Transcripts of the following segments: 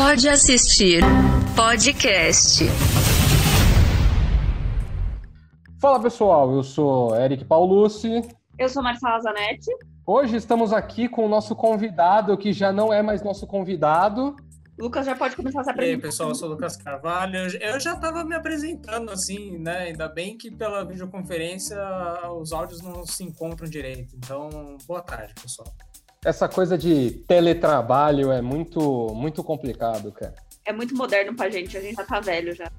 Pode assistir podcast. Fala pessoal, eu sou Eric Paulucci. Eu sou Marcela Zanetti. Hoje estamos aqui com o nosso convidado, que já não é mais nosso convidado. Lucas já pode começar a se E apresentar. aí, pessoal, eu sou o Lucas Carvalho. Eu já estava me apresentando assim, né? Ainda bem que pela videoconferência os áudios não se encontram direito. Então, boa tarde, pessoal. Essa coisa de teletrabalho é muito, muito complicado, cara. É muito moderno pra gente, a gente já tá velho já.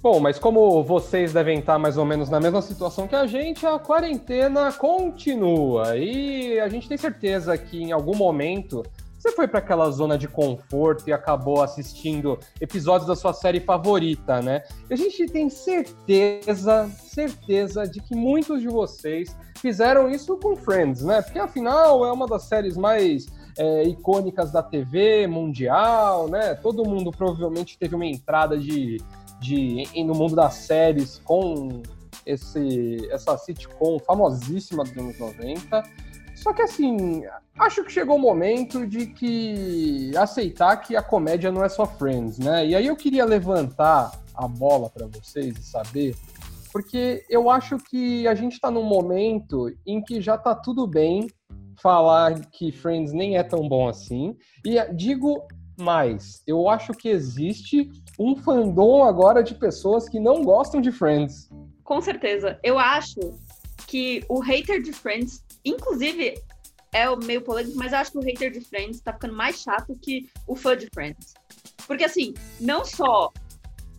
Bom, mas como vocês devem estar mais ou menos na mesma situação que a gente, a quarentena continua. E a gente tem certeza que em algum momento você foi para aquela zona de conforto e acabou assistindo episódios da sua série favorita, né? E a gente tem certeza, certeza de que muitos de vocês fizeram isso com Friends, né? Porque afinal é uma das séries mais é, icônicas da TV mundial, né? Todo mundo provavelmente teve uma entrada de, de no mundo das séries com esse essa sitcom famosíssima dos anos 90. Só que assim, acho que chegou o momento de que aceitar que a comédia não é só Friends, né? E aí eu queria levantar a bola para vocês e saber, porque eu acho que a gente está num momento em que já tá tudo bem falar que Friends nem é tão bom assim. E digo mais, eu acho que existe um fandom agora de pessoas que não gostam de Friends. Com certeza. Eu acho que o hater de Friends, inclusive, é meio polêmico, mas eu acho que o hater de Friends tá ficando mais chato que o fã de Friends. Porque, assim, não só.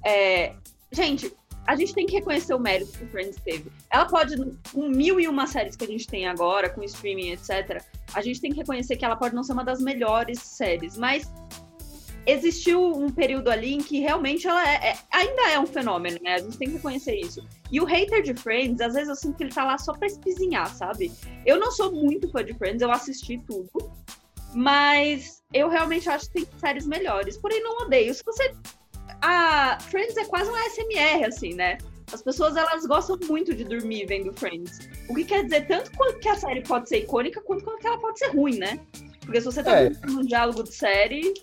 é, Gente, a gente tem que reconhecer o mérito que o Friends teve. Ela pode, com mil e uma séries que a gente tem agora, com streaming, etc., a gente tem que reconhecer que ela pode não ser uma das melhores séries, mas existiu um período ali em que realmente ela é, é- ainda é um fenômeno, né? A gente tem que reconhecer isso. E o hater de Friends, às vezes eu sinto que ele tá lá só pra espizinhar, sabe? Eu não sou muito fã de Friends, eu assisti tudo, mas eu realmente acho que tem séries melhores. Porém, não odeio. Se você. A Friends é quase um ASMR, assim, né? As pessoas elas gostam muito de dormir vendo Friends. O que quer dizer tanto quanto que a série pode ser icônica, quanto que ela pode ser ruim, né? Porque se você tá É. num diálogo de série,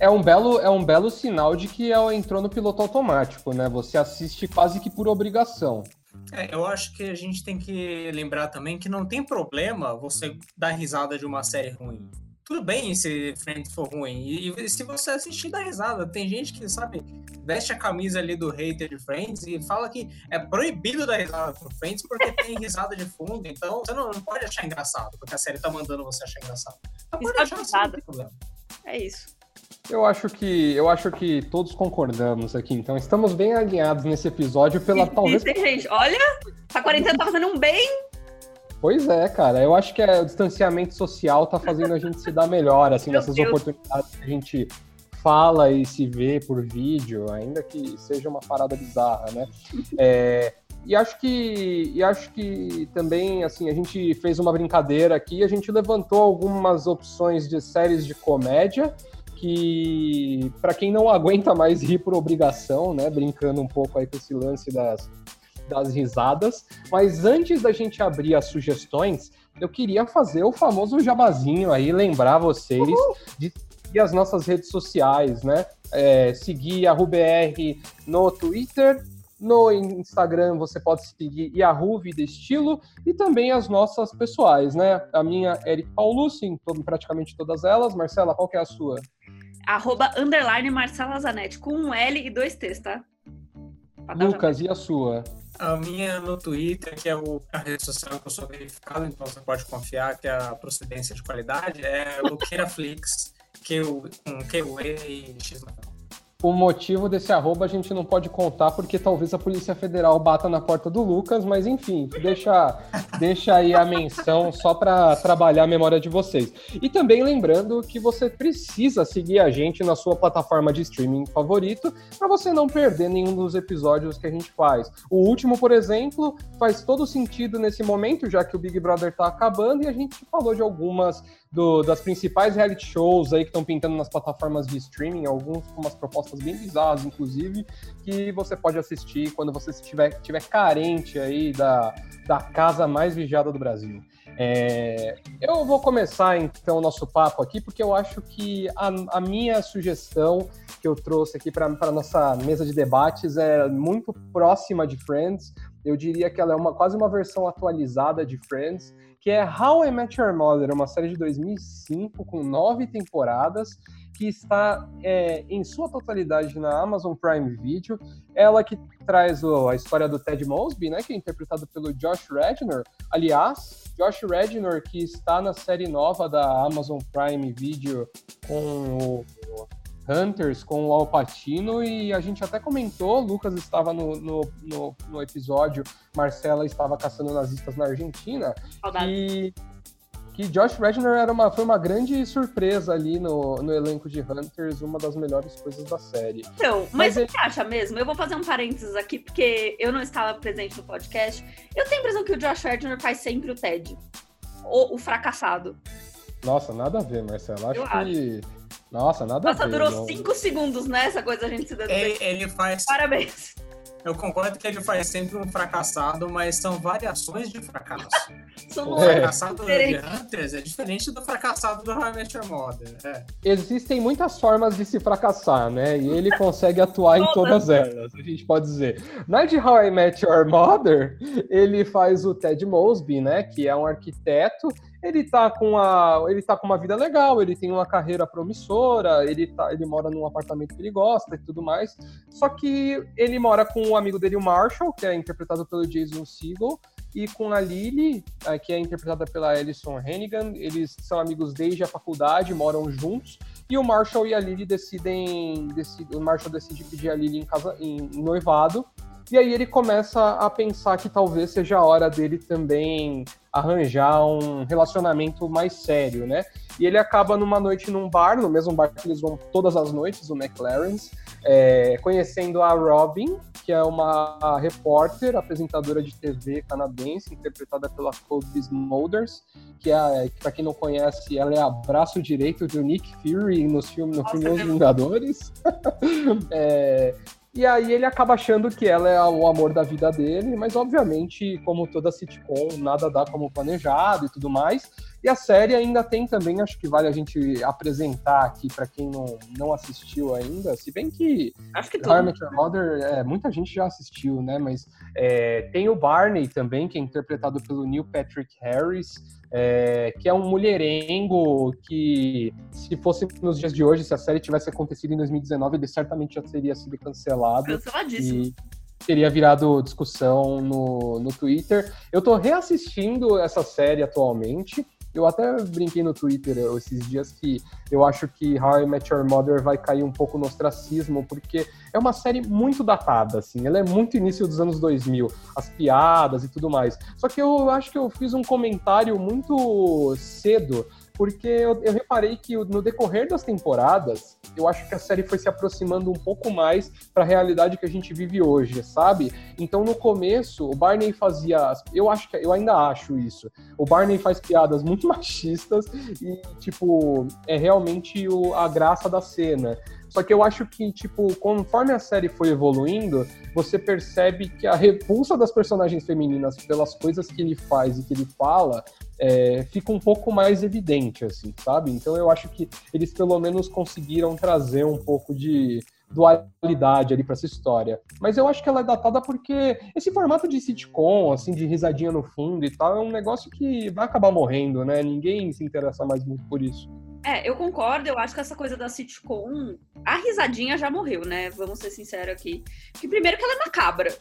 É um belo, é um belo sinal de que ela entrou no piloto automático, né? Você assiste quase que por obrigação. É, eu acho que a gente tem que lembrar também que não tem problema você dar risada de uma série ruim. Tudo bem se Friends for ruim. E, e se você assistir, dá risada. Tem gente que, sabe, veste a camisa ali do hater de Friends e fala que é proibido dar risada pro Friends porque tem risada de fundo. Então você não, não pode achar engraçado, porque a série tá mandando você achar engraçado. Mas pode Risada achar, assim, não tem problema. é isso. Eu acho que eu acho que todos concordamos aqui, então estamos bem alinhados nesse episódio pela talvez. Isso, gente, olha, a quarentena tá fazendo um bem. Pois é, cara. Eu acho que é, o distanciamento social tá fazendo a gente se dar melhor, assim, Meu nessas Deus. oportunidades que a gente fala e se vê por vídeo, ainda que seja uma parada bizarra, né? É, e acho que e acho que também assim a gente fez uma brincadeira aqui, a gente levantou algumas opções de séries de comédia que para quem não aguenta mais rir por obrigação, né, brincando um pouco aí com esse lance das das risadas, mas antes da gente abrir as sugestões, eu queria fazer o famoso jabazinho aí, lembrar vocês de seguir as nossas redes sociais, né? É, seguir a RuBR no Twitter, no Instagram você pode seguir Yahoo Vida Estilo e também as nossas pessoais, né? A minha Eric Paulucci, em todo, praticamente todas elas. Marcela, qual que é a sua? Arroba underline Marcela Zanetti, com um L e dois T's, tá? Lucas, e a sua? A minha no Twitter, que é o- a rede social que eu sou verificado, então você pode confiar que a procedência de qualidade é LuqueiraFlix, que o com Q-U-E e X final. O motivo desse arroba a gente não pode contar porque talvez a Polícia Federal bata na porta do Lucas, mas enfim, deixa, deixa aí a menção só para trabalhar a memória de vocês. E também lembrando que você precisa seguir a gente na sua plataforma de streaming favorito para você não perder nenhum dos episódios que a gente faz. O último, por exemplo, faz todo sentido nesse momento, já que o Big Brother tá acabando e a gente falou de algumas do, das principais reality shows aí que estão pintando nas plataformas de streaming, alguns com umas propostas bem bizarras, inclusive, que você pode assistir quando você estiver, estiver carente aí da, da casa mais vigiada do Brasil. É, eu vou começar então o nosso papo aqui, porque eu acho que a, a minha sugestão que eu trouxe aqui para a nossa mesa de debates é muito próxima de Friends. Eu diria que ela é uma, quase uma versão atualizada de Friends, que é How I Met Your Mother, uma série de 2005 com nove temporadas, que está é, em sua totalidade na Amazon Prime Video. Ela que traz o, a história do Ted Mosby, né, que é interpretado pelo Josh Radnor. Aliás, Josh Radnor, que está na série nova da Amazon Prime Video com o Hunters, com o Alpatino, e a gente até comentou, Lucas estava no, no, no, no episódio, Marcela estava caçando nazistas na Argentina, e que Josh Radnor era uma, foi uma grande surpresa ali no, no elenco de Hunters, uma das melhores coisas da série. Então, mas, mas você ele... acha mesmo? Eu vou fazer um parênteses aqui, porque eu não estava presente no podcast. Eu tenho a impressão que o Josh Radnor faz sempre o Ted. O, o fracassado. Nossa, nada a ver, Marcelo. Acho eu que. Acho. Nossa, nada Nossa, a ver. Nossa, durou 5 segundos, né? Essa coisa a gente se dando. Ele, ele faz. Parabéns. Eu concordo que ele faz sempre um fracassado, mas são variações de fracasso. são o fracassado de Hunters é diferente do fracassado do How I Met Your Mother. É. Existem muitas formas de se fracassar, né? E ele consegue atuar em todas elas, a gente pode dizer. Na de How I Met Your Mother, ele faz o Ted Mosby, né? Que é um arquiteto ele tá com a, ele tá com uma vida legal, ele tem uma carreira promissora, ele tá, ele mora num apartamento que ele gosta e tudo mais. Só que ele mora com o um amigo dele, o Marshall, que é interpretado pelo Jason Segel, e com a Lily, eh, que é interpretada pela Alison Hannigan. Eles são amigos desde a faculdade, moram juntos. E o Marshall e a Lily decidem, decidem o Marshall decide pedir a Lily em casa em noivado. E aí ele começa a pensar que talvez seja a hora dele também arranjar um relacionamento mais sério, né? E ele acaba numa noite num bar, no mesmo bar que eles vão todas as noites, o McLaren's, é, conhecendo a Robin, que é uma repórter, apresentadora de TV canadense, interpretada pela Kobe Smulders, que é, para quem não conhece, ela é a braço direito do Nick Fury nos filmes, no filme Os Vingadores. é, e aí ele acaba achando que ela é o amor da vida dele, mas obviamente, como toda sitcom, nada dá como planejado e tudo mais. E a série ainda tem também, acho que vale a gente apresentar aqui para quem não, não assistiu ainda, se bem que acho que todo Mother, é, muita gente já assistiu, né? Mas é, tem o Barney também, que é interpretado pelo Neil Patrick Harris é, que é um mulherengo que, se fosse nos dias de hoje, se a série tivesse acontecido em 2019, ele certamente já teria sido cancelado. Canceladíssimo. E teria virado discussão no, no Twitter. Eu tô reassistindo essa série atualmente. Eu até brinquei no Twitter esses dias que eu acho que How I Met Your Mother vai cair um pouco no ostracismo, porque é uma série muito datada, assim. Ela é muito início dos anos 2000, as piadas e tudo mais. Só que eu acho que eu fiz um comentário muito cedo porque eu, eu, reparei que no decorrer das temporadas, eu acho que a série foi se aproximando um pouco mais para a realidade que a gente vive hoje, sabe? Então no começo, o Barney fazia, eu acho que eu ainda acho isso. O Barney faz piadas muito machistas e tipo, é realmente o, a graça da cena. Só que eu acho que, tipo, conforme a série foi evoluindo, você percebe que a repulsa das personagens femininas pelas coisas que ele faz e que ele fala é, fica um pouco mais evidente, assim, sabe? Então eu acho que eles pelo menos conseguiram trazer um pouco de dualidade ali para essa história. Mas eu acho que ela é datada porque esse formato de sitcom, assim, de risadinha no fundo e tal, é um negócio que vai acabar morrendo, né? Ninguém se interessa mais muito por isso. É, eu concordo, eu acho que essa coisa da sitcom, a risadinha já morreu, né? Vamos ser sinceros aqui. Que primeiro que ela é macabra.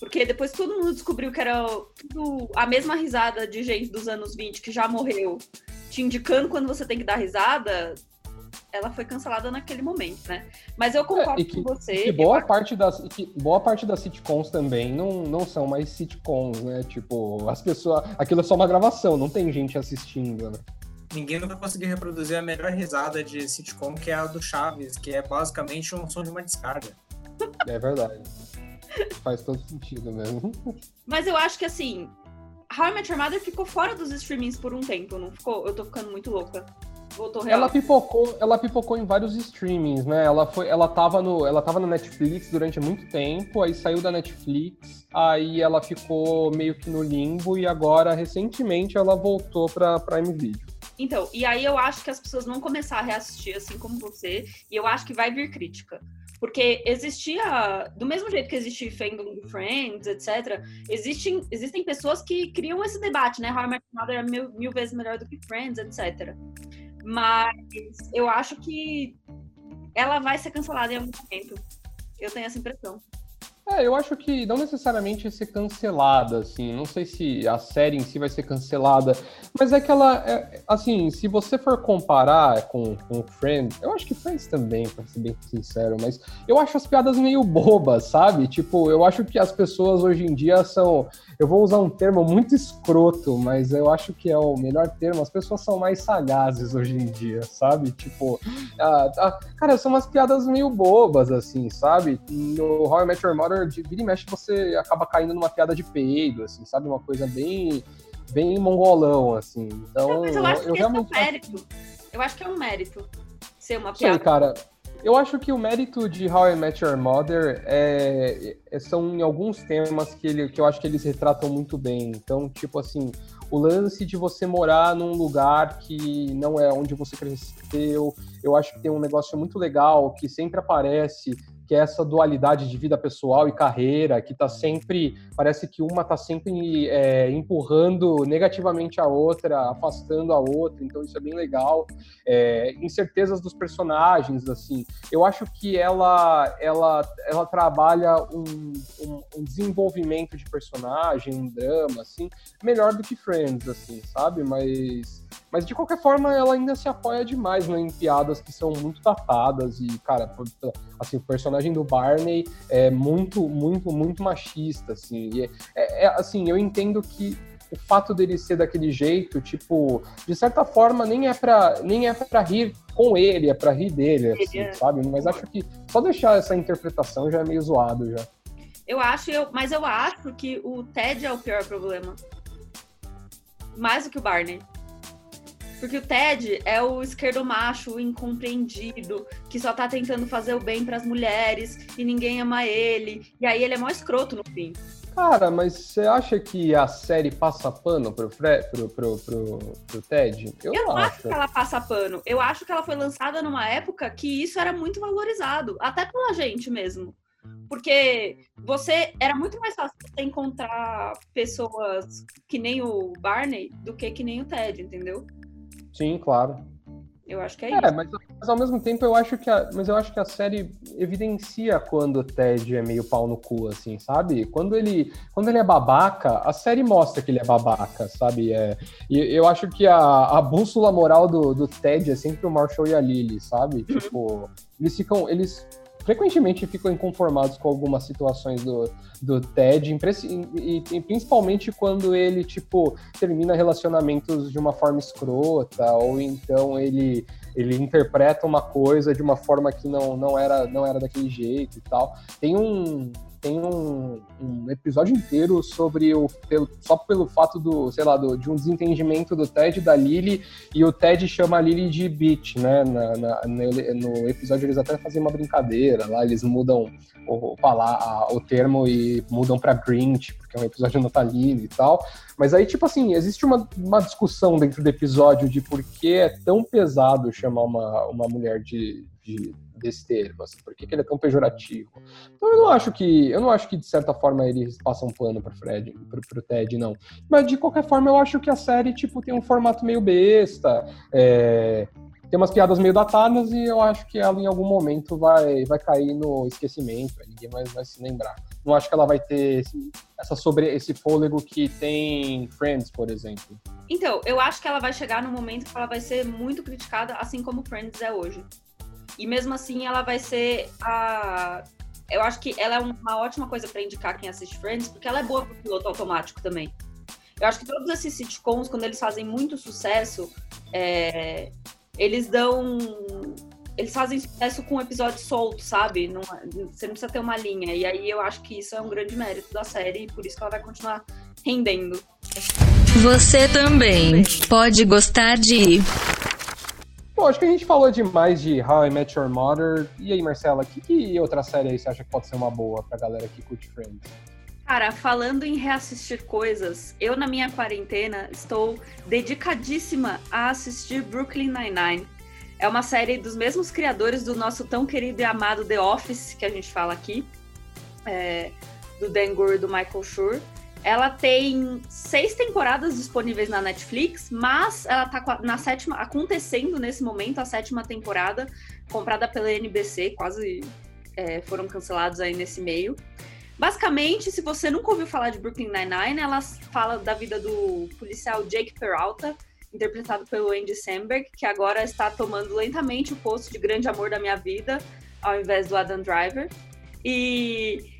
Porque depois todo mundo descobriu que era tudo a mesma risada de gente dos anos 20 que já morreu, te indicando quando você tem que dar risada, ela foi cancelada naquele momento, né? Mas eu concordo é, que, com você. Que boa, parte das, que boa parte das sitcoms também não, não são mais sitcoms, né? Tipo, as pessoas. Aquilo é só uma gravação, não tem gente assistindo, né? Ninguém nunca conseguiu reproduzir a melhor risada de sitcom, que é a do Chaves, que é basicamente um som de uma descarga. É verdade. Faz todo sentido mesmo. Mas eu acho que assim, How I Met Your Mother ficou fora dos streamings por um tempo, não ficou? Eu tô ficando muito louca. Voltou real. Ela pipocou, ela pipocou em vários streamings, né? Ela foi, ela tava no, ela tava na Netflix durante muito tempo, aí saiu da Netflix, aí ela ficou meio que no limbo e agora recentemente ela voltou para Prime Video. Então, e aí eu acho que as pessoas vão começar a reassistir assim como você, e eu acho que vai vir crítica. Porque existia, do mesmo jeito que existe fandom Friends, etc., existem, existem pessoas que criam esse debate, né? How I Met Your Mother é mil, mil vezes melhor do que Friends, etc. Mas eu acho que ela vai ser cancelada em algum momento. Eu tenho essa impressão. É, eu acho que não necessariamente ser cancelada, assim. Não sei se a série em si vai ser cancelada, mas é que ela, é, assim, se você for comparar com, com Friends, eu acho que Friends também, pra ser bem sincero, mas eu acho as piadas meio bobas, sabe? Tipo, eu acho que as pessoas hoje em dia são. Eu vou usar um termo muito escroto, mas eu acho que é o melhor termo. As pessoas são mais sagazes hoje em dia, sabe? Tipo, ah, ah, cara, são umas piadas meio bobas, assim, sabe? No How I Met Your Mother de vira e mexe você acaba caindo numa piada de peido, assim, sabe? Uma coisa bem, bem mongolão, assim. Então, Mas eu acho eu que realmente. é um mérito. Eu acho que é um mérito ser uma Sei, piada. cara. Eu acho que o mérito de How I Met Your Mother é, é- são em alguns temas que, ele, que eu acho que eles retratam muito bem. Então, tipo assim, o lance de você morar num lugar que não é onde você cresceu, eu acho que tem um negócio muito legal que sempre aparece, que é essa dualidade de vida pessoal e carreira, que tá sempre, parece que uma tá sempre é, empurrando negativamente a outra, afastando a outra, então isso é bem legal. É, incertezas dos personagens, assim, eu acho que ela ela, ela trabalha um, um, um desenvolvimento de personagem, um drama, assim, melhor do que Friends, assim, sabe? Mas, mas de qualquer forma, ela ainda se apoia demais né, em piadas que são muito datadas e, cara, assim, o personagem do Barney é muito, muito, muito machista, assim. E é- é- é, assim, eu entendo que o fato dele ser daquele jeito, tipo, de certa forma, nem é pra, nem é pra rir com ele, é pra rir dele, assim, é- sabe? Mas acho que só deixar essa interpretação já é meio zoado já. Eu acho, eu, mas eu acho que o Ted é o pior problema. Mais do que o Barney. Porque o Ted é o esquerdo macho incompreendido, que só tá tentando fazer o bem pras mulheres e ninguém ama ele. E aí ele é mó escroto no fim. Cara, mas você acha que a série passa pano pro, Fre pro, pro, pro, pro Ted? Eu, Eu não acho acho. que ela passa pano. Eu acho que ela foi lançada numa época que isso era muito valorizado, até pela gente mesmo. Porque você era muito mais fácil você encontrar pessoas que nem o Barney do que que nem o Ted, entendeu? Sim, claro. Eu acho que é, É, isso. mas, mas ao mesmo tempo eu acho que a, mas eu acho que a série evidencia quando o Ted é meio pau no cu, assim, sabe? Quando ele, quando ele é babaca, a série mostra que ele é babaca, sabe? É, e eu acho que a, a bússola moral do, do Ted é sempre o Marshall e a Lily, sabe? Tipo, eles ficam, eles frequentemente ficam inconformados com algumas situações do, do Ted, e, e principalmente quando ele, tipo, termina relacionamentos de uma forma escrota, ou então ele ele interpreta uma coisa de uma forma que não, não, era, não era daquele jeito e tal. Tem um tem um, um episódio inteiro sobre o pelo, só pelo fato do, sei lá, do, de um desentendimento do Ted e da Lily, e o Ted chama a Lily de bitch, né? Na, na- no, episódio eles até fazem uma brincadeira lá, eles mudam o, falar o termo e mudam pra Grinch, porque é um episódio natalino e tal. Mas aí, tipo assim, existe uma, uma discussão dentro do episódio de por que é tão pesado chamar uma, uma mulher de, de desse termo, assim, por que, que ele é tão pejorativo. Então eu não acho que, eu não acho que de certa forma eles passam pano pro Fred, pro, pro Ted, não. Mas de qualquer forma eu acho que a série, tipo, tem um formato meio besta, é, tem umas piadas meio datadas e eu acho que ela em algum momento vai, vai cair no esquecimento, ninguém mais vai se lembrar. Não acho que ela vai ter esse, essa sobre, esse fôlego que tem Friends, por exemplo. Então, eu acho que ela vai chegar num momento que ela vai ser muito criticada, assim como Friends é hoje. E mesmo assim, ela vai ser a. Eu acho que ela é uma ótima coisa pra indicar quem assiste Friends, porque ela é boa pro piloto automático também. Eu acho que todos esses sitcoms, quando eles fazem muito sucesso, é, eles dão. Eles fazem sucesso com um episódio solto, sabe? Não- você não precisa ter uma linha. E aí eu acho que isso é um grande mérito da série, e por isso que ela vai continuar rendendo. Você também pode gostar de. Bom, acho que a gente falou demais de How I Met Your Mother. E aí, Marcela, que, que outra série aí você acha que pode ser uma boa pra galera que curte Friends? Cara, falando em reassistir coisas, eu na minha quarentena estou dedicadíssima a assistir Brooklyn Nine-Nine. É uma série dos mesmos criadores do nosso tão querido e amado The Office, que a gente fala aqui, é, do Dan Gore e do Michael Schur. Ela tem seis temporadas disponíveis na Netflix, mas ela tá na sétima, acontecendo nesse momento a sétima temporada, comprada pela NBC, quase é, foram cancelados aí nesse meio. Basicamente, se você nunca ouviu falar de Brooklyn Nine-Nine, ela fala da vida do policial Jake Peralta, interpretado pelo Andy Samberg, que agora está tomando lentamente o posto de grande amor da minha vida, ao invés do Adam Driver. E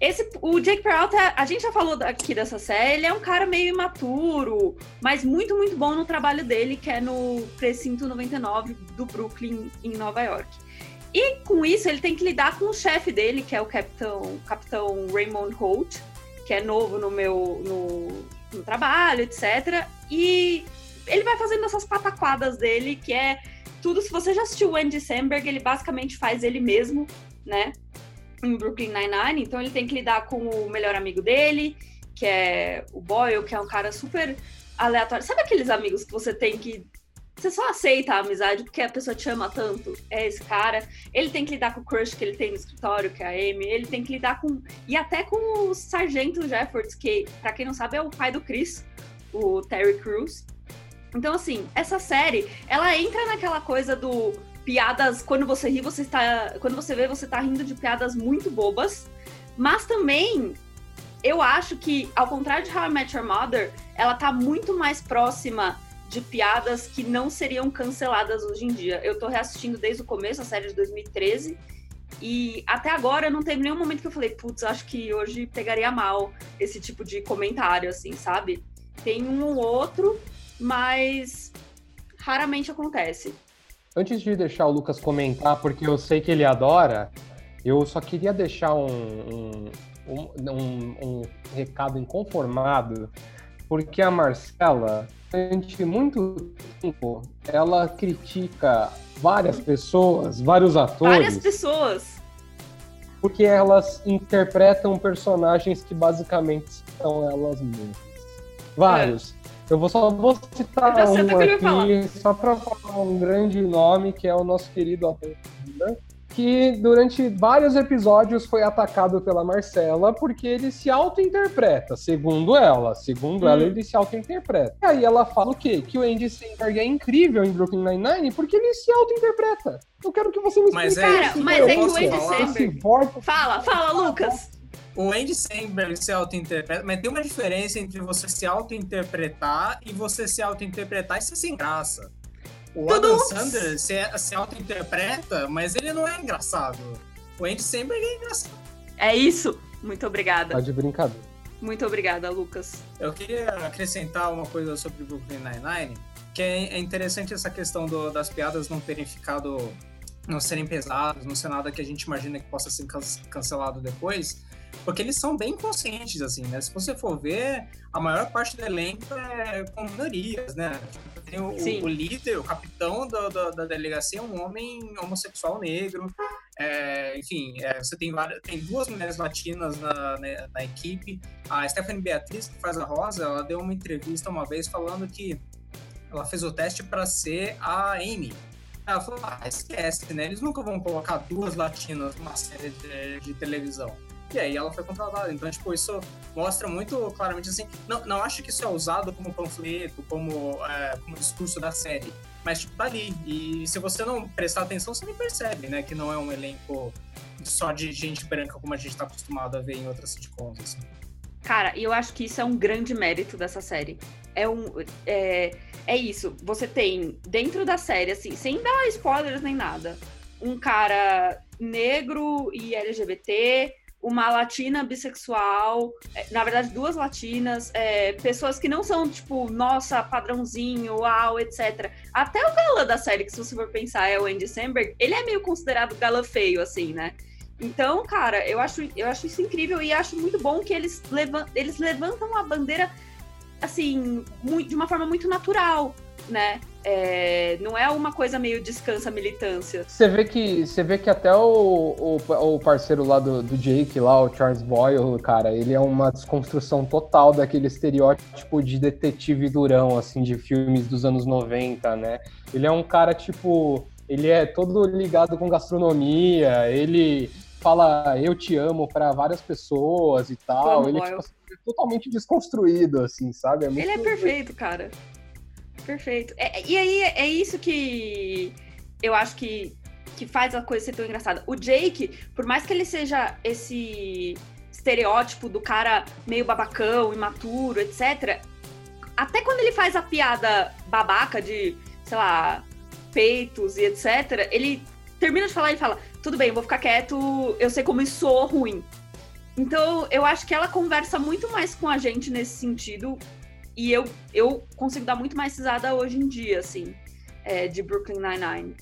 esse, o Jake Peralta, a gente já falou aqui dessa série, ele é um cara meio imaturo, mas muito, muito bom no trabalho dele, que é no Precinto 99 do Brooklyn, em Nova York. E com isso, ele tem que lidar com o chefe dele, que é o capitão, capitão Raymond Holt, que é novo no meu no, no trabalho, etc. E ele vai fazendo essas pataquadas dele, que é tudo. Se você já assistiu o Andy Samberg, ele basicamente faz ele mesmo, né? Em Brooklyn Nine-Nine. Então ele tem que lidar com o melhor amigo dele, que é o Boyle, que é um cara super aleatório. Sabe aqueles amigos que você tem que você só aceita a amizade porque a pessoa te ama tanto. É esse cara. Ele tem que lidar com o crush que ele tem no escritório, que é a Amy. Ele tem que lidar com. E até com o Sargento Jeffords, que, para quem não sabe, é o pai do Chris, o Terry Crews. Então, assim, essa série, ela entra naquela coisa do piadas. Quando você ri, você está. Quando você vê, você tá rindo de piadas muito bobas. Mas também eu acho que, ao contrário de How I Met Your Mother, ela tá muito mais próxima de piadas que não seriam canceladas hoje em dia. Eu tô reassistindo desde o começo, a série de 2013, e até agora não teve nenhum momento que eu falei, putz, acho que hoje pegaria mal esse tipo de comentário, assim, sabe? Tem um ou outro, mas raramente acontece. Antes de deixar o Lucas comentar, porque eu sei que ele adora, eu só queria deixar um, um, um, um recado inconformado, porque a Marcela durante muito tempo, ela critica várias pessoas, vários atores. Várias pessoas. Porque elas interpretam personagens que basicamente são elas mesmas. Vários. É. Eu vou só vou citar um aqui, só para falar um grande nome, que é o nosso querido ator que durante vários episódios foi atacado pela Marcela porque ele se auto-interpreta, segundo ela. Segundo hum. ela, ele se auto-interpreta. E aí ela fala o quê? Que o Andy Samberg é incrível em Brooklyn Nine-Nine porque ele se auto-interpreta. Eu quero que você me explique. Mas é, Cara, mas é que o Andy Samberg... Fala, fala, Lucas. O Andy Samberg se auto-interpreta, mas tem uma diferença entre você se auto-interpretar e você se auto-interpretar e ser sem graça. O Tudo... Adam Sandler se, se auto-interpreta, mas ele não é engraçado. O Andy Samberg é engraçado. É isso. Muito obrigada. Tá de brincadeira. Muito obrigada, Lucas. Eu queria acrescentar uma coisa sobre Brooklyn Nine-Nine, que é, é interessante essa questão do, das piadas não terem ficado, não serem pesadas, não ser nada que a gente imagina que possa ser cancelado depois, porque eles são bem conscientes, assim, né? Se você for ver, a maior parte do elenco é com minorias, né? Tem o, o, líder, o capitão da, da, da, delegacia, um homem homossexual negro. É, enfim, é, você tem, várias, tem duas mulheres latinas na, na, na, equipe. A Stephanie Beatriz, que faz a Rosa, ela deu uma entrevista uma vez falando que ela fez o teste para ser a Amy. Ela falou: ah, esquece, né? Eles nunca vão colocar duas latinas numa série de, de televisão. E aí ela foi contratada. Então, tipo, isso mostra muito claramente assim. Não, não acho que isso é usado como panfleto, como, é, como discurso da série. Mas, tipo, tá ali. E se você não prestar atenção, você nem percebe, né? Que não é um elenco só de gente branca como a gente tá acostumado a ver em outras sitcoms, assim. Cara, e eu acho que isso é um grande mérito dessa série. É um. É, é isso. Você tem, dentro da série, assim, sem dar spoilers nem nada, um cara negro e LGBT uma latina bissexual, é, na verdade, duas latinas, é, pessoas que não são, tipo, nossa, padrãozinho, uau, etc. Até o galã da série, que se você for pensar, é o Andy Samberg, ele é meio considerado galã feio, assim, né? Então, cara, eu acho, eu acho isso incrível e acho muito bom que eles, levam, eles levantam a bandeira assim, muito, de uma forma muito natural, né? É, não é uma coisa meio descansa militância. Você vê que, você vê que até o, o, o parceiro lá do, do, Jake, lá, o Charles Boyle, cara, ele é uma desconstrução total daquele estereótipo de detetive durão, assim, de filmes dos anos 90, né? Ele é um cara, tipo, ele é todo ligado com gastronomia, ele fala eu te amo para várias pessoas e tal. Como ele tipo, é totalmente desconstruído, assim, sabe? É muito... Ele é perfeito, cara. Perfeito. É, e aí é isso que eu acho que, que faz a coisa ser tão engraçada. O Jake, por mais que ele seja esse estereótipo do cara meio babacão, imaturo, etc. Até quando ele faz a piada babaca de, sei lá, peitos e etc., ele termina de falar e fala: tudo bem, vou ficar quieto, eu sei como isso soa ruim. Então, eu acho que ela conversa muito mais com a gente nesse sentido. E eu, eu consigo dar muito mais risada hoje em dia, assim, é, de Brooklyn Nine-Nine.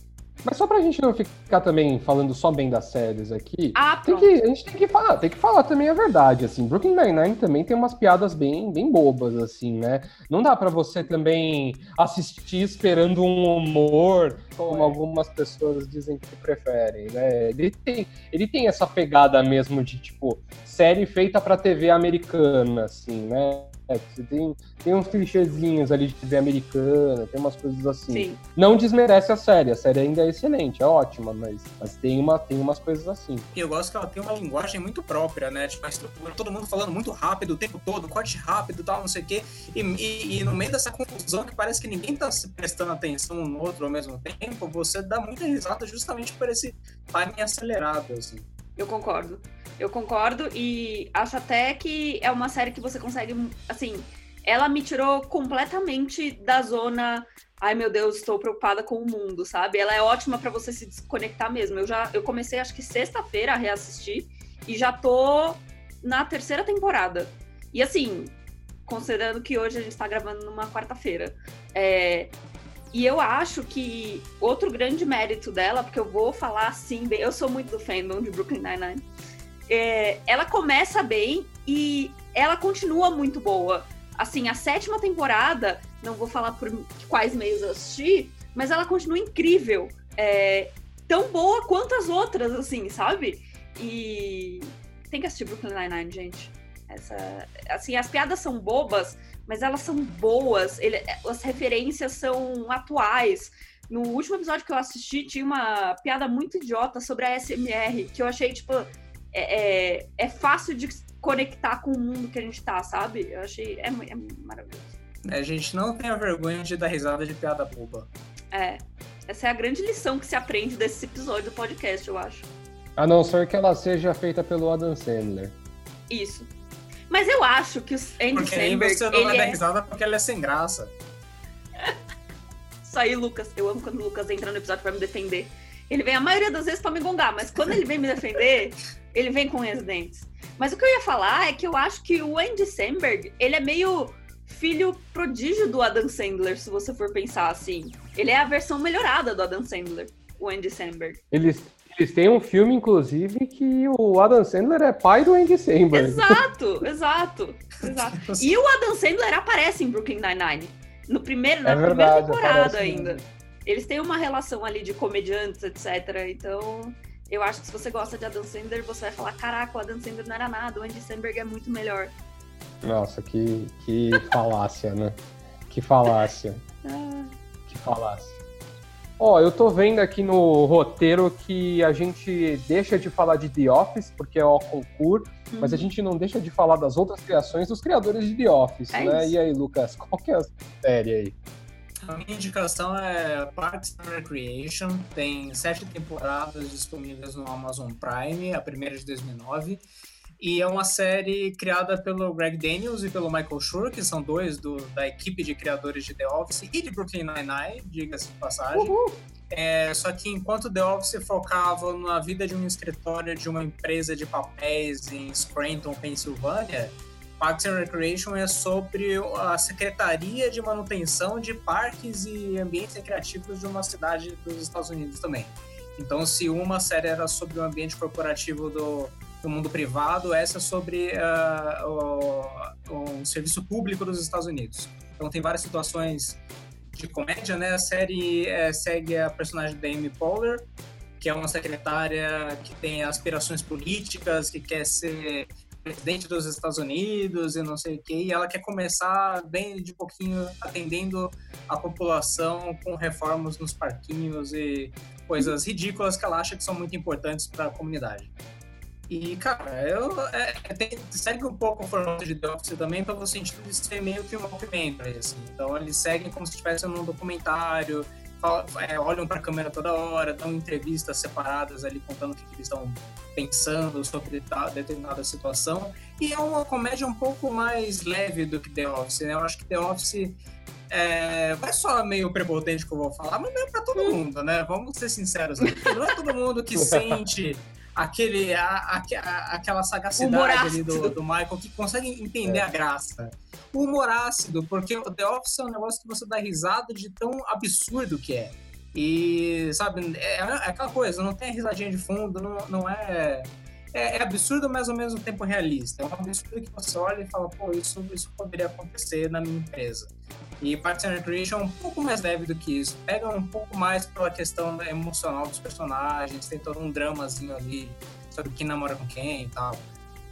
Mas só pra gente não ficar também falando só bem das séries aqui, ah, tem que, a gente tem que falar, tem que falar também a verdade, assim. Brooklyn Nine-Nine também tem umas piadas bem, bem bobas, assim, né? Não dá para você também assistir esperando um humor, como é. algumas pessoas dizem que preferem, né? Ele tem, ele tem essa pegada mesmo de, tipo, série feita pra TV americana, assim, né? É, você tem, tem uns clichêzinhos ali de TV americana, tem umas coisas assim. Sim. Não desmerece a série, a série ainda é excelente, é ótima, mas, mas tem, uma, tem umas coisas assim. E eu gosto que ela tem uma linguagem muito própria, né? Tipo, a estrutura, todo mundo falando muito rápido o tempo todo, corte rápido e tal, não sei o quê. E, e, e, no meio dessa confusão que parece que ninguém tá prestando atenção um no outro ao mesmo tempo, você dá muita risada justamente por esse timing acelerado, assim. Eu concordo. Eu concordo e acho até que é uma série que você consegue, assim, ela me tirou completamente da zona, ai meu Deus, estou preocupada com o mundo, sabe? Ela é ótima para você se desconectar mesmo. Eu já eu comecei acho que sexta-feira a reassistir e já tô na terceira temporada. E assim, considerando que hoje a gente está gravando numa quarta-feira, é, e eu acho que outro grande mérito dela, porque eu vou falar assim, bem, eu sou muito do fandom de Brooklyn Nine-Nine, é, ela começa bem e ela continua muito boa. Assim, a sétima temporada, não vou falar por quais meios eu assisti, mas ela continua incrível. É, tão boa quanto as outras, assim, sabe? E tem que assistir Brooklyn Nine-Nine, gente. Essa, assim, as piadas são bobas, mas elas são boas, ele, as referências são atuais. No último episódio que eu assisti, tinha uma piada muito idiota sobre a SMR, que eu achei, tipo, é, é, é fácil de conectar com o mundo que a gente tá, sabe? Eu achei. É, é maravilhoso. É, a gente não tem a vergonha de dar risada de piada boba. É. Essa é a grande lição que se aprende desse episódio do podcast, eu acho. A não ser que ela seja feita pelo Adam Sandler. Isso. Mas eu acho que o Andy porque Samberg... Porque você não vai dar é... risada porque ela é sem graça. Isso aí, Lucas. Eu amo quando o Lucas entra no episódio pra me defender. Ele vem a maioria das vezes pra me gongar, mas quando ele vem me defender, ele vem com os dentes. Mas o que eu ia falar é que eu acho que o Andy Samberg, ele é meio filho prodígio do Adam Sandler, se você for pensar assim. Ele é a versão melhorada do Adam Sandler, o Andy Samberg. Eles, eles têm um filme, inclusive, que o Adam Sandler é pai do Andy Samberg. Exato, exato, exato. E o Adam Sandler aparece em Brooklyn Nine-Nine. No primeiro, na é verdade, primeira temporada ainda. Eles têm uma relação ali de comediantes, etc. Então, eu acho que se você gosta de Adam Sandler, você vai falar: caraca, o Adam Sandler não era nada, o Andy Samberg é muito melhor. Nossa, que, que falácia, né? Que falácia. Ah. Que falácia. Ó, oh, eu tô vendo aqui no roteiro que a gente deixa de falar de The Office, porque é o concurso, uhum. mas a gente não deixa de falar das outras criações dos criadores de The Office, é né? Isso. E aí, Lucas, qual que é a série aí? A minha indicação é Parks and Recreation, tem sete temporadas disponíveis no Amazon Prime, a primeira de 2009. E é uma série criada pelo Greg Daniels e pelo Michael Schur, que são dois do, da equipe de criadores de The Office e de Brooklyn Nine-Nine, diga-se de passagem. É, só que enquanto The Office focava na vida de um escritório de uma empresa de papéis em Scranton, Pensilvânia, Parks and Recreation é sobre a Secretaria de Manutenção de Parques e Ambientes Recreativos de uma cidade dos Estados Unidos também. Então, se uma série era sobre o ambiente corporativo do no mundo privado, essa é sobre uh, o, o, serviço público dos Estados Unidos. Então tem várias situações de comédia, né? A série é, segue a personagem da Amy Poehler, que é uma secretária que tem aspirações políticas, que quer ser presidente dos Estados Unidos e não sei o quê, e ela quer começar bem de pouquinho atendendo a população com reformas nos parquinhos e coisas ridículas que ela acha que são muito importantes para a comunidade. E, cara, eu, é, é, tem, segue um pouco o formato de The Office também pelo sentido de ser meio que um documentário, assim. Então, eles seguem como se estivessem num documentário, falam, é, olham para a câmera toda hora, dão entrevistas separadas ali contando o que, que eles estão pensando sobre determinada situação. E é uma comédia um pouco mais leve do que The Office, né? Eu acho que The Office é, não é só meio prepotente que eu vou falar, mas meio para todo mundo, né? Vamos ser sinceros. Né? Não é todo mundo que sente aquele, a, a, aquela sagacidade ali do, do, Michael que consegue entender é. a graça. O humor ácido, porque o The Office é um negócio que você dá risada de tão absurdo que é. E, sabe, é, é aquela coisa, não tem a risadinha de fundo, não, não é, é. É, absurdo, mas ao mesmo tempo realista. É um absurdo que você olha e fala, pô, isso, isso poderia acontecer na minha empresa. E Parks and Recreation é um pouco mais leve do que isso. Pega um pouco mais pela questão emocional dos personagens, tem todo um dramazinho ali sobre quem namora com quem e tal.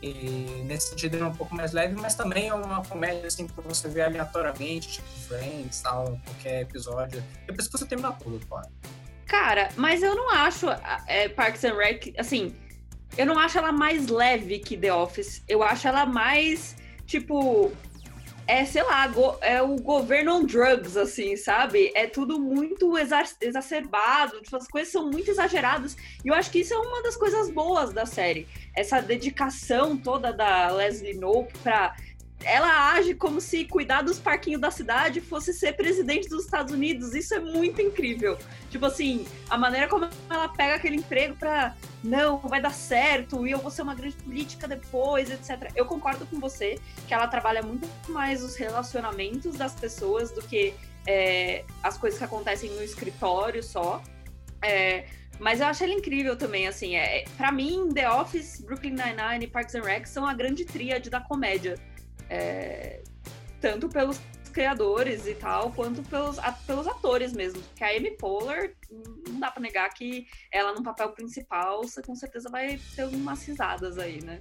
E nesse sentido é um pouco mais leve, mas também é uma comédia assim pra você ver aleatoriamente, tipo Friends, tal, qualquer episódio. Depois que você terminar tudo, claro. Cara, mas eu não acho é, Parks and Rec, assim, eu não acho ela mais leve que The Office. Eu acho ela mais, tipo, é, sei lá, é o governo on drugs, assim, sabe? É tudo muito exacerbado, tipo, as coisas são muito exageradas. E eu acho que isso é uma das coisas boas da série. Essa dedicação toda da Leslie Knope pra ela age como se cuidar dos parquinhos da cidade fosse ser presidente dos Estados Unidos. Isso é muito incrível. Tipo assim, a maneira como ela pega aquele emprego pra não, vai dar certo e eu vou ser uma grande política depois, etc. Eu concordo com você que ela trabalha muito mais os relacionamentos das pessoas do que é, as coisas que acontecem no escritório só. É, mas eu acho ela incrível também, assim. É, para mim, The Office, Brooklyn Nine-Nine e Parks and Rec são a grande tríade da comédia. É, tanto pelos criadores e tal, quanto pelos, a, pelos atores mesmo. Porque a Amy Poehler, não dá pra negar que ela no papel principal, você com certeza vai ter umas risadas aí, né?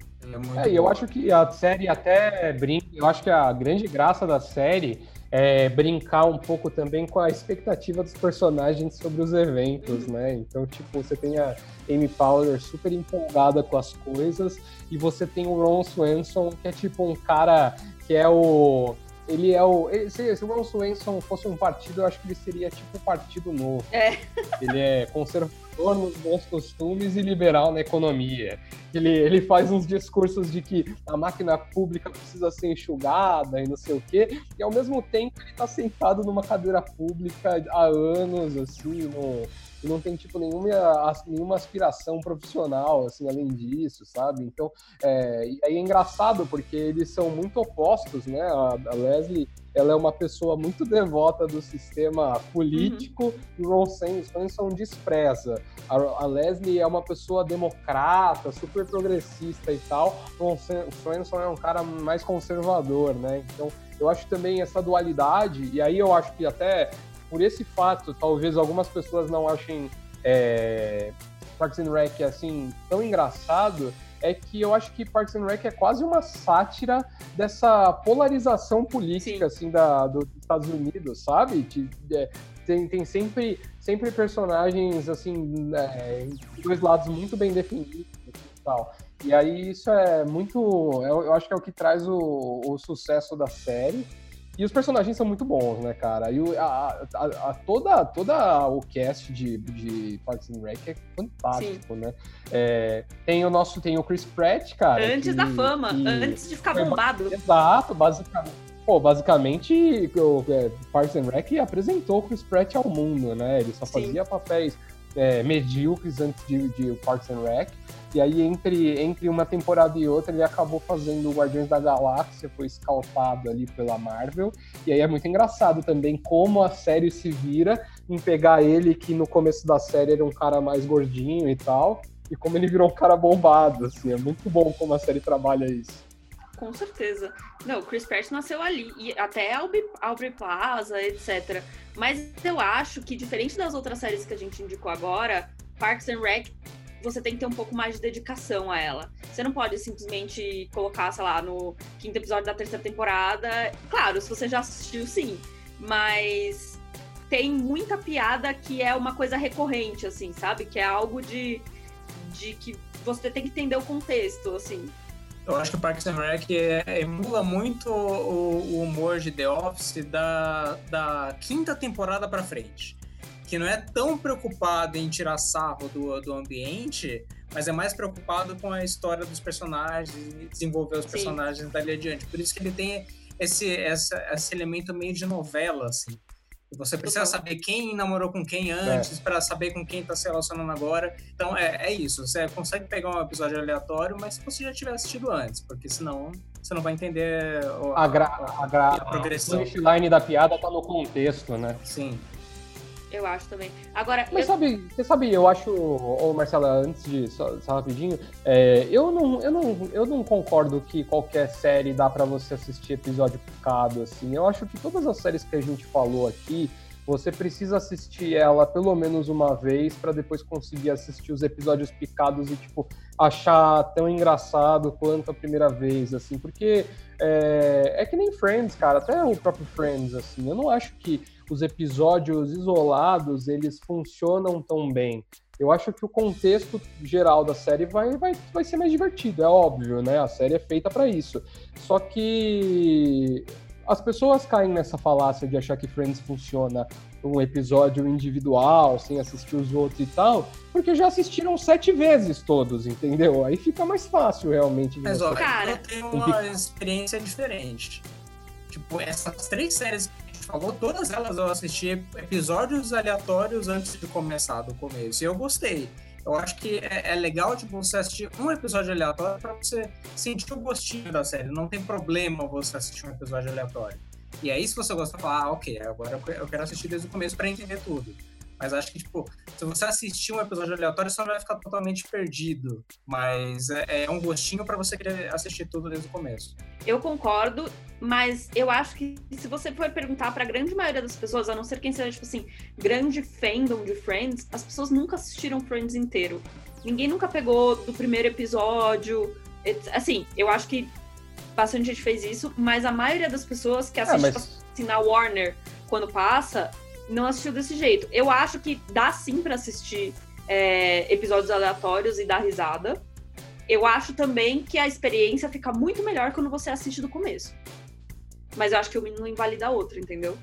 É, e eu acho que a série até brinca, eu acho que a grande graça da série é brincar um pouco também com a expectativa dos personagens sobre os eventos, né? Então, tipo, você tem a Amy Poehler super empolgada com as coisas e você tem o Ron Swanson, que é tipo um cara que é o ele é o. Ele, se, se, o Ron Swanson fosse um partido, eu acho que ele seria tipo um partido novo. É. Ele é conservador nos bons costumes e liberal na economia. Ele, ele faz uns discursos de que a máquina pública precisa ser enxugada e não sei o quê, e ao mesmo tempo ele tá sentado numa cadeira pública há anos, assim, no e não tem, tipo, nenhuma, nenhuma aspiração profissional, assim, além disso, sabe? Então, é, e aí é engraçado, porque eles são muito opostos, né? A, a Leslie, ela é uma pessoa muito devota do sistema político uhum. e o Ron Swanson despreza. A, a, Leslie é uma pessoa democrata, super progressista e tal. O Ron Swanson é um cara mais conservador, né? Então, eu acho também essa dualidade, e aí eu acho que até por esse fato, talvez algumas pessoas não achem é, Parks and Rec assim tão engraçado, é que eu acho que Parks and Rec é quase uma sátira dessa polarização política Sim. assim da, do, dos Estados Unidos, sabe? De, de, tem, tem sempre, sempre personagens assim, é, dois lados muito bem definidos e tal. E aí isso é muito, eu, eu acho que é o que traz o, o sucesso da série. E os personagens são muito bons, né, cara? E a, a, a, toda, toda o cast de, de Parks and Rec é fantástico, Sim. né? É, tem o nosso, tem o Chris Pratt, cara. Antes que, da fama, que antes de ficar bombado. Exato, basicamente. Pô, basicamente, o é, Parks and Rec apresentou o Chris Pratt ao mundo, né? Ele só fazia Sim. papéis é, medíocres antes de, de Parks and Rec. E aí, entre, entre uma temporada e outra, ele acabou fazendo Guardiões da Galáxia, foi escaltado ali pela Marvel. E aí é muito engraçado também como a série se vira em pegar ele, que no começo da série era um cara mais gordinho e tal, e como ele virou um cara bombado, assim. É muito bom como a série trabalha isso. Com certeza. Não, o Chris Pratt nasceu ali, e até Aubrey, Aubrey Plaza, etc. Mas eu acho que, diferente das outras séries que a gente indicou agora, Parks and Rec, você tem que ter um pouco mais de dedicação a ela. Você não pode simplesmente colocar, sei lá, no quinto episódio da terceira temporada. Claro, se você já assistiu, sim. Mas tem muita piada que é uma coisa recorrente, assim, sabe? Que é algo de, de que você tem que entender o contexto, assim. Eu acho que o Parks and Rec é, emula muito o, o, humor de The Office da, da quinta temporada para frente. Que não é tão preocupado em tirar sarro do, do ambiente, mas é mais preocupado com a história dos personagens e desenvolver os Sim. personagens dali adiante. Por isso que ele tem esse, esse, esse elemento meio de novela, assim. Você precisa saber quem namorou com quem antes, é. para saber com quem tá se relacionando agora. Então é, é isso. Você consegue pegar um episódio aleatório, mas se você já tiver assistido antes, porque senão você não vai entender a, gra a, gra a progressão. A line da piada tá no contexto, né? Sim. Eu acho também. Agora. Mas eu... sabe, você sabe, eu acho, ô Marcela, antes de só, só rapidinho, é, eu, não, eu, não, eu não concordo que qualquer série dá para você assistir episódio picado, assim. Eu acho que todas as séries que a gente falou aqui, você precisa assistir ela pelo menos uma vez para depois conseguir assistir os episódios picados e, tipo, achar tão engraçado quanto a primeira vez, assim, porque é, é que nem Friends, cara, até o próprio Friends, assim, eu não acho que os episódios isolados eles funcionam tão bem. Eu acho que o contexto geral da série vai, vai, vai ser mais divertido, é óbvio, né? A série é feita para isso. Só que as pessoas caem nessa falácia de achar que Friends funciona um episódio individual, sem assistir os outros e tal, porque já assistiram sete vezes todos, entendeu? Aí fica mais fácil realmente. Mas, ó, cara, eu tenho uma experiência diferente. Tipo, essas três séries falou, todas elas eu assisti episódios aleatórios antes de começar do começo. E eu gostei. Eu acho que é, é legal tipo, você assistir um episódio aleatório para você sentir o gostinho da série. Não tem problema você assistir um episódio aleatório. E aí, se você gosta, falar, ah, ok, agora eu quero assistir desde o começo para entender tudo. Mas acho que, tipo, se você assistir um episódio aleatório, você não vai ficar totalmente perdido. Mas é, é um gostinho para você querer assistir tudo desde o começo. Eu concordo, mas eu acho que se você for perguntar para a grande maioria das pessoas, a não ser quem seja, tipo assim, grande fandom de Friends, as pessoas nunca assistiram Friends inteiro. Ninguém nunca pegou do primeiro episódio. Assim, eu acho que bastante gente fez isso, mas a maioria das pessoas que assistem mas... assim, na Warner quando passa, não assistiu desse jeito. Eu acho que dá sim para assistir é, episódios aleatórios e dar risada. Eu acho também que a experiência fica muito melhor quando você assiste do começo. Mas eu acho que um não invalida a outra, entendeu?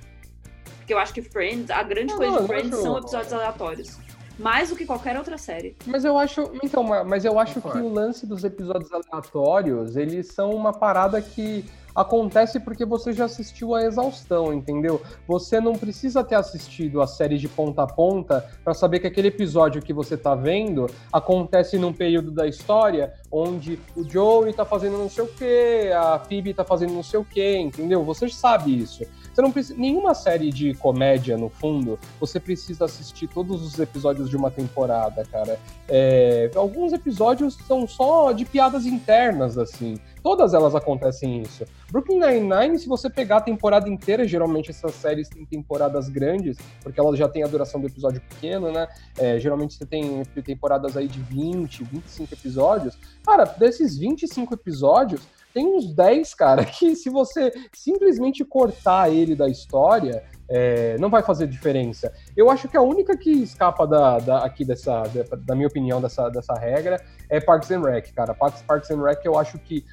Porque eu acho que Friends, a grande não, coisa de Friends acho... são episódios aleatórios. Mais do que qualquer outra série. Mas eu acho. Então, mas eu acho que o lance dos episódios aleatórios, eles são uma parada que acontece porque você já assistiu a exaustão, entendeu? Você não precisa ter assistido a série de ponta a ponta para saber que aquele episódio que você tá vendo acontece num período da história onde o Joey tá fazendo não sei o que, a Phoebe tá fazendo não sei o que, entendeu? Você sabe isso. Você não precisa. Nenhuma série de comédia, no fundo, você precisa assistir todos os episódios de uma temporada, cara. É, alguns episódios são só de piadas internas, assim. Todas elas acontecem isso. Brooklyn Nine-Nine, se você pegar a temporada inteira, geralmente essas séries têm temporadas grandes, porque elas já têm a duração do episódio pequeno, né? É, geralmente você tem temporadas aí de 20, 25 episódios. Cara, desses 25 episódios, tem uns 10, cara, que se você simplesmente cortar ele da história, é, não vai fazer diferença. Eu acho que a única que escapa da, da aqui dessa, da, da, minha opinião, dessa, dessa regra é Parks and Rec, cara. Parks, Parks and Rec, eu acho que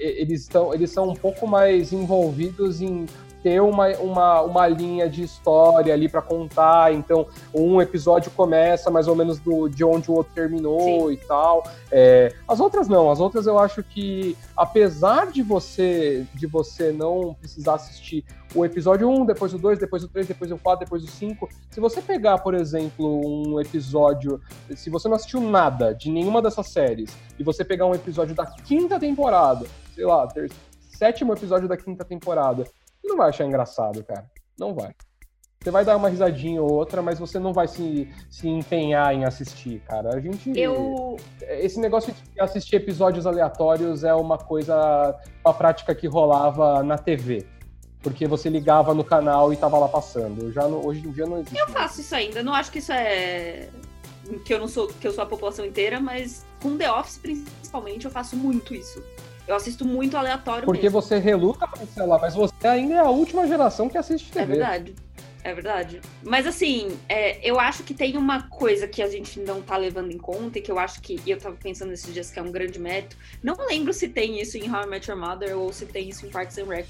eles, estão, eles são um pouco mais envolvidos em ter uma, uma, uma linha de história ali para contar. Então, um episódio começa mais ou menos do, de onde o outro terminou Sim. e tal. É, as outras não, as outras eu acho que, apesar de você de você não precisar assistir o episódio 1, depois o 2, depois o 3, depois o 4, depois o 5. Se você pegar, por exemplo, um episódio. Se você não assistiu nada de nenhuma dessas séries, e você pegar um episódio da quinta temporada, sei lá, ter, sétimo episódio da quinta temporada, não vai achar engraçado, cara. Não vai. Você vai dar uma risadinha ou outra, mas você não vai se, se empenhar em assistir, cara. A gente. Eu. Esse negócio de assistir episódios aleatórios é uma coisa, uma prática que rolava na TV. Porque você ligava no canal e tava lá passando. Já não- hoje em dia não existe. Eu faço isso ainda. Não acho que isso é. Que eu não sou, que eu sou a população inteira, mas com The Office, principalmente, eu faço muito isso. Eu assisto muito aleatório Porque mesmo. você reluta, Marcela, mas você ainda é a última geração que assiste É TV. verdade. É verdade. Mas assim, é, eu acho que tem uma coisa que a gente não tá levando em conta e que eu acho que. E eu tava pensando nesses dias que é um grande mérito. Não lembro se tem isso em How I Met Your Mother ou se tem isso em Parks and Rec.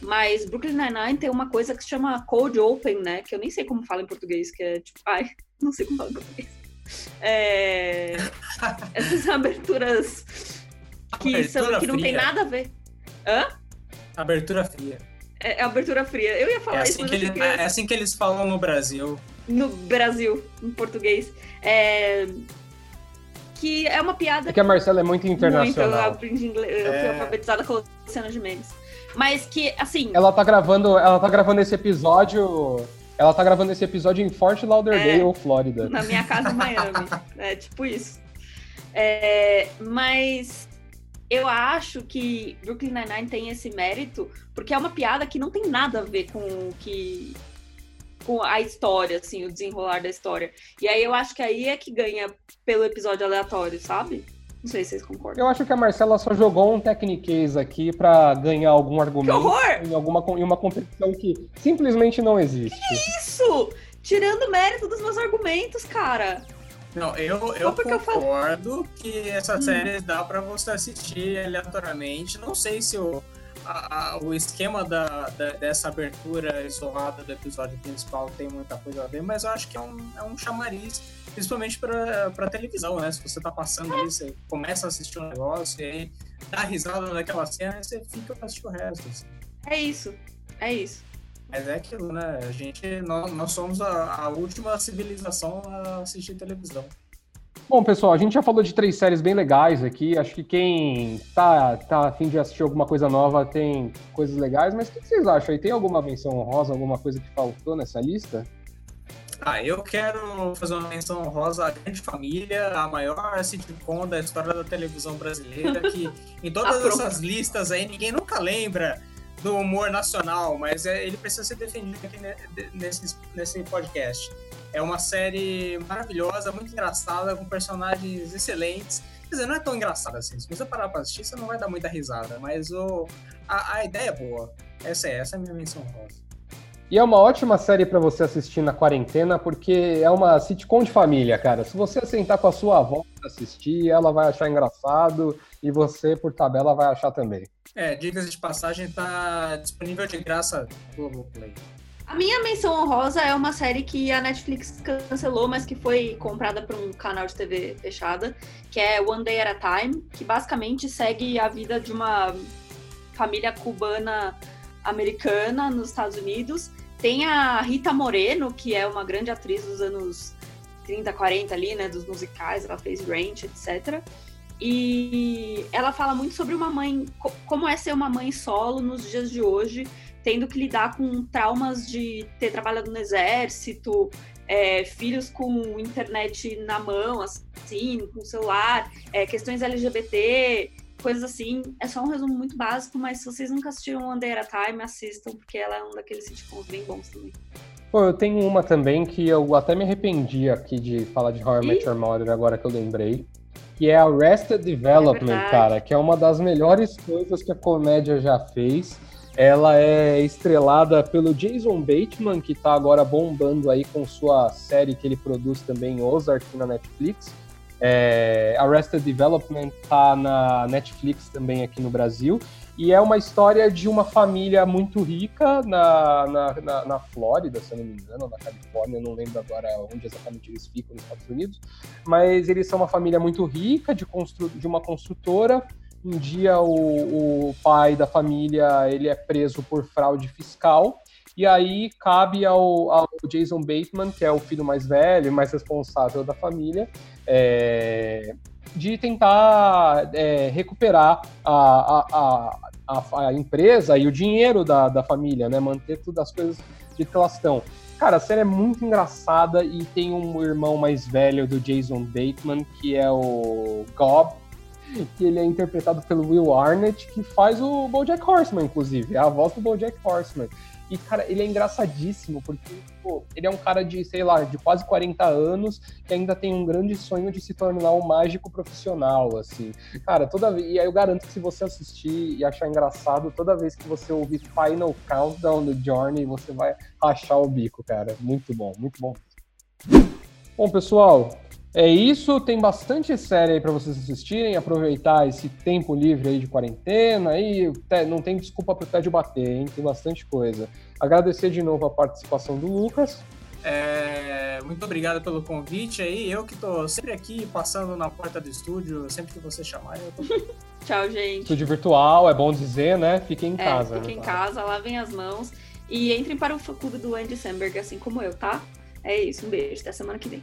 Mas Brooklyn Nine-Nine tem uma coisa que se chama Cold Open, né? Que eu nem sei como fala em português, que é tipo. Ai, não sei como fala em português. É, essas aberturas que, são, Abertura que não tem fria. nada a ver. Abertura fria. É, é abertura fria. Eu ia É falar isso, assim, mas que ele- é assim que eles falam no Brasil. no Brasil, em português. É... Que é uma piada É que a Marcela é muito muito. Eu internacional. aprendi inglês, eu fui É. alfabetizada com de memes. Mas que, assim, Ela tá gravando, ela tá gravando esse episódio. Ela tá gravando esse episódio em Fort Lauderdale, É. Flórida. na minha casa em Miami. é tipo isso. É, mas eu acho que Brooklyn Nine-Nine tem esse mérito porque é uma piada que não tem nada a ver com o que com a história, assim, o desenrolar da história. E aí eu acho que aí é que ganha pelo episódio aleatório, sabe? Não sei se vocês concordam. Eu acho que a Marcela só jogou um Techniquez aqui pra ganhar algum Que argumento horror! em, alguma, em uma competição que simplesmente não existe. Isso! Tirando o mérito dos meus argumentos, cara. Não, eu, eu porque eu concordo que essa Hum. série dá pra você assistir aleatoriamente. Não sei se o, a- a- o esquema da, da- dessa abertura isolada do episódio principal tem muita coisa a ver, mas eu acho que é um, é um chamariz, principalmente pra televisão, né? Se você tá passando ali, você começa a assistir um negócio e aí dá risada naquela cena e você fica pra assistir o resto. assim. É isso. É isso. Mas é aquilo, né? A gente, nós, nós somos a, a última civilização a assistir televisão. Bom, pessoal, a gente já falou de três séries bem legais aqui. Acho que quem tá, tá a fim de assistir alguma coisa nova tem coisas legais, mas o que vocês acham aí? Tem alguma menção honrosa, alguma coisa que faltou nessa lista? Ah, eu quero fazer uma menção honrosa à Grande Família, a maior sitcom da história da televisão brasileira, que em todas essas listas aí ninguém nunca lembra do humor nacional, mas é- ele precisa ser defendido aqui nesse, nesse podcast. É uma série maravilhosa, muito engraçada, com personagens excelentes. Quer dizer, não é tão engraçada assim. Se você parar pra assistir, você não vai dar muita risada, mas o, a, a ideia é boa. Essa é, essa é a minha menção honrosa. E é uma ótima série pra você assistir na quarentena, porque é uma sitcom de família, cara. Se você sentar com a sua avó pra assistir, ela vai achar engraçado e você, por tabela, vai achar também. É, dicas de passagem tá disponível de graça no Globoplay. A minha menção honrosa é uma série que a Netflix cancelou, mas que foi comprada por um canal de TV fechada, que é One Day at a Time, que basicamente segue a vida de uma família cubana americana nos Estados Unidos. Tem a Rita Moreno, que é uma grande atriz dos anos 30, 40 ali, né, dos musicais, ela fez Ranch, etc. E ela fala muito sobre uma mãe, co- como é ser uma mãe solo nos dias de hoje, tendo que lidar com traumas de ter trabalhado no exército, é, filhos com internet na mão, assim, com celular, é, questões LGBT, coisas assim. É só um resumo muito básico, mas se vocês nunca assistiram One Day at a Time, assistam, porque ela é um daqueles sitcoms bem bons também. Pô, eu tenho uma também que eu até me arrependi aqui de falar de How I Met. Your Mother agora que eu lembrei. Que é Arrested Development, É cara, que é uma das melhores coisas que a comédia já fez. Ela é estrelada pelo Jason Bateman, que tá agora bombando aí com sua série que ele produz também, Ozark, na Netflix. É, Arrested Development tá na Netflix também aqui no Brasil. E é uma história de uma família muito rica na, na, na, na Flórida, se eu não me engano, na Califórnia, não lembro agora onde exatamente eles ficam nos Estados Unidos. Mas eles são uma família muito rica, de, constru, de uma construtora. Um dia o, o pai da família ele é preso por fraude fiscal. E aí cabe ao, ao Jason Bateman, que é o filho mais velho e mais responsável da família, é, de tentar é, recuperar a, a, a, a, empresa e o dinheiro da, da família, né? Manter todas as coisas de que elas estão. Cara, a série é muito engraçada e tem um irmão mais velho do Jason Bateman, que é o Gob, que ele é interpretado pelo Will Arnett, que faz o BoJack Horseman, inclusive, é a voz do BoJack Horseman. E, cara, ele é engraçadíssimo, porque, pô, ele é um cara de, sei lá, de quase 40 anos, que ainda tem um grande sonho de se tornar um mágico profissional, assim. Cara, toda vez. E aí eu garanto que se você assistir e achar engraçado, toda vez que você ouvir Final Countdown do Journey, você vai rachar o bico, cara. Muito bom, muito bom. Bom, pessoal, é isso, tem bastante série aí para vocês assistirem, aproveitar esse tempo livre aí de quarentena, aí não tem desculpa pro Ted bater, hein? Tem bastante coisa. Agradecer de novo a participação do Lucas. É, muito obrigado pelo convite aí. Eu que tô sempre aqui passando na porta do estúdio, sempre que você chamar, eu tô. Tchau, gente. Estúdio virtual, é bom dizer, né? Fiquem em é, casa. Fiquem né? em casa, lavem as mãos e entrem para o fã-clube do Andy Samberg, assim como eu, tá? É isso, um beijo, até semana que vem.